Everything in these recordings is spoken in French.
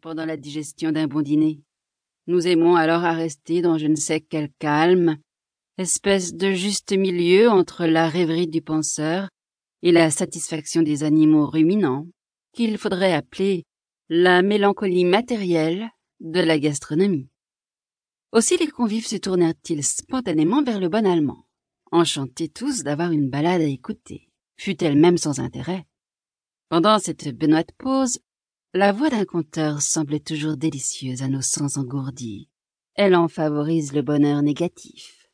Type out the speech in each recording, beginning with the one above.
pendant la digestion d'un bon dîner. Nous aimons alors à rester dans je ne sais quel calme, espèce de juste milieu entre la rêverie du penseur et la satisfaction des animaux ruminants, qu'il faudrait appeler la mélancolie matérielle de la gastronomie. Aussi les convives se tournèrent-ils spontanément vers le bon allemand, enchantés tous d'avoir une balade à écouter, fut-elle même sans intérêt. Pendant cette benoîte pause, la voix d'un conteur semblait toujours délicieuse à nos sens engourdis. Elle en favorise le bonheur négatif.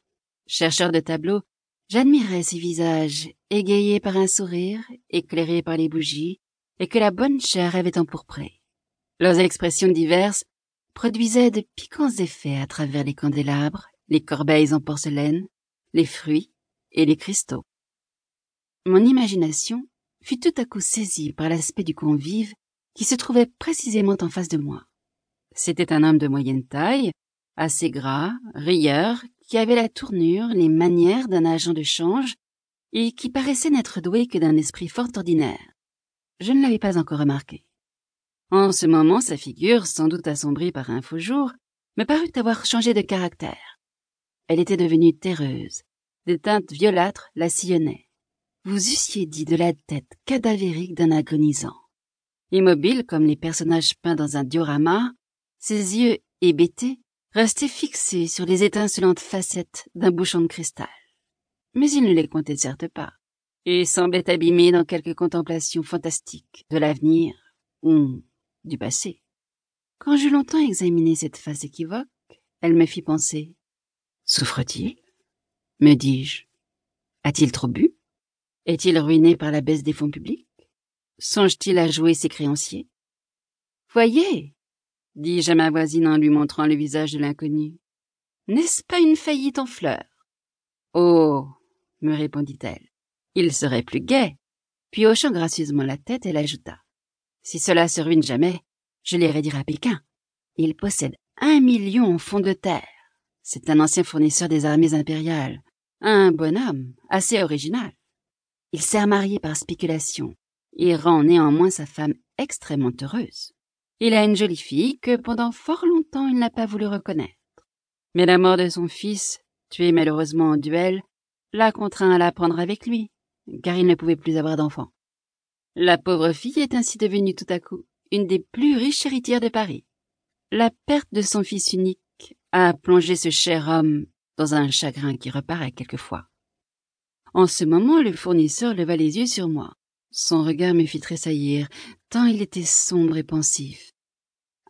Chercheur de tableaux, j'admirais ces visages, égayés par un sourire, éclairés par les bougies, et que la bonne chair avait empourprés. Leurs expressions diverses produisaient de piquants effets à travers les candélabres, les corbeilles en porcelaine, les fruits et les cristaux. Mon imagination fut tout à coup saisie par l'aspect du convive qui se trouvait précisément en face de moi. C'était un homme de moyenne taille, assez gras, rieur, qui avait la tournure, les manières d'un agent de change, et qui paraissait n'être doué que d'un esprit fort ordinaire. Je ne l'avais pas encore remarqué. En ce moment, sa figure, sans doute assombrie par un faux jour, me parut avoir changé de caractère. Elle était devenue terreuse. Des teintes violâtres la sillonnaient. Vous eussiez dit de la tête cadavérique d'un agonisant. Immobile comme les personnages peints dans un diorama, ses yeux hébétés restaient fixés sur les étincelantes facettes d'un bouchon de cristal. Mais il ne les comptait certes pas, et semblait abîmé dans quelque contemplation fantastique de l'avenir ou du passé. Quand j'eus longtemps examiné cette face équivoque, elle me fit penser. Souffre-t-il? me dis-je. A-t-il trop bu? Est-il ruiné par la baisse des fonds publics? Songe-t-il à jouer ses créanciers? Voyez, dis-je à ma voisine en lui montrant le visage de l'inconnu. N'est-ce pas une faillite en fleurs? Oh, me répondit-elle, il serait plus gai. Puis hochant gracieusement la tête, elle ajouta. Si cela se ruine jamais, je l'irai dire à Pékin. Il possède un million en fonds de terre. C'est un ancien fournisseur des armées impériales. Un bonhomme, assez original. Il s'est marié par spéculation et rend néanmoins sa femme extrêmement heureuse. Il a une jolie fille que pendant fort longtemps il n'a pas voulu reconnaître. Mais la mort de son fils, tué malheureusement en duel, l'a contraint à la prendre avec lui, car il ne pouvait plus avoir d'enfants. La pauvre fille est ainsi devenue tout à coup une des plus riches héritières de Paris. La perte de son fils unique a plongé ce cher homme dans un chagrin qui reparaît quelquefois. En ce moment, le fournisseur leva les yeux sur moi. Son regard me fit tressaillir, tant il était sombre et pensif.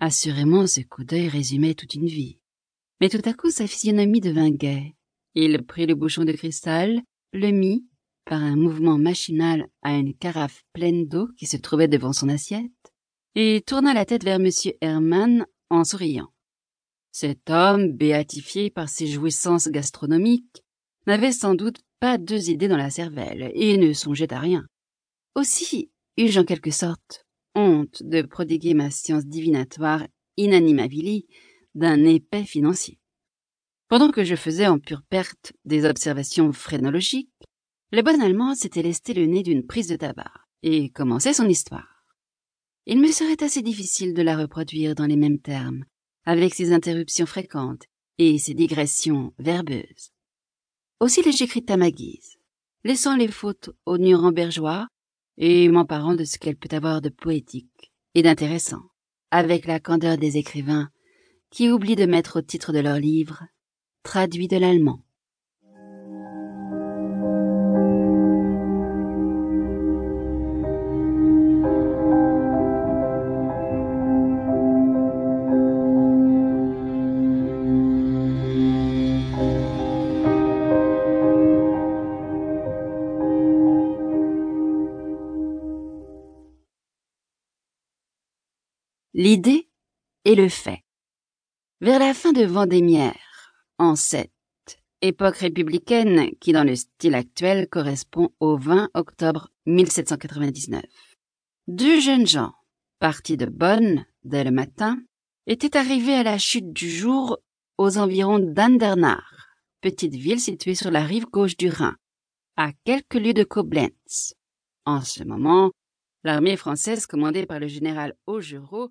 Assurément, ce coup d'œil résumait toute une vie. Mais tout à coup, sa physionomie devint gaie. Il prit le bouchon de cristal, le mit, par un mouvement machinal, à une carafe pleine d'eau qui se trouvait devant son assiette, et tourna la tête vers M. Hermann en souriant. Cet homme, béatifié par ses jouissances gastronomiques, n'avait sans doute pas deux idées dans la cervelle et ne songeait à rien. Aussi eus-je en quelque sorte honte de prodiguer ma science divinatoire inanimabili d'un épais financier. Pendant que je faisais en pure perte des observations phrénologiques, le bon Allemand s'était lesté le nez d'une prise de tabac et commençait son histoire. Il me serait assez difficile de la reproduire dans les mêmes termes, avec ses interruptions fréquentes et ses digressions verbeuses. Aussi l'ai-je à ma guise, laissant les fautes aux Nurembergeois et m'emparant de ce qu'elle peut avoir de poétique et d'intéressant, avec la candeur des écrivains qui oublient de mettre au titre de leurs livres traduit de l'allemand. L'idée et le fait. Vers la fin de Vendémiaire, en cette époque républicaine qui dans le style actuel correspond au 20 octobre 1799, deux jeunes gens, partis de Bonn dès le matin, étaient arrivés à la chute du jour aux environs d'Andernach, petite ville située sur la rive gauche du Rhin, à quelques lieues de Koblenz. En ce moment, l'armée française commandée par le général Augereau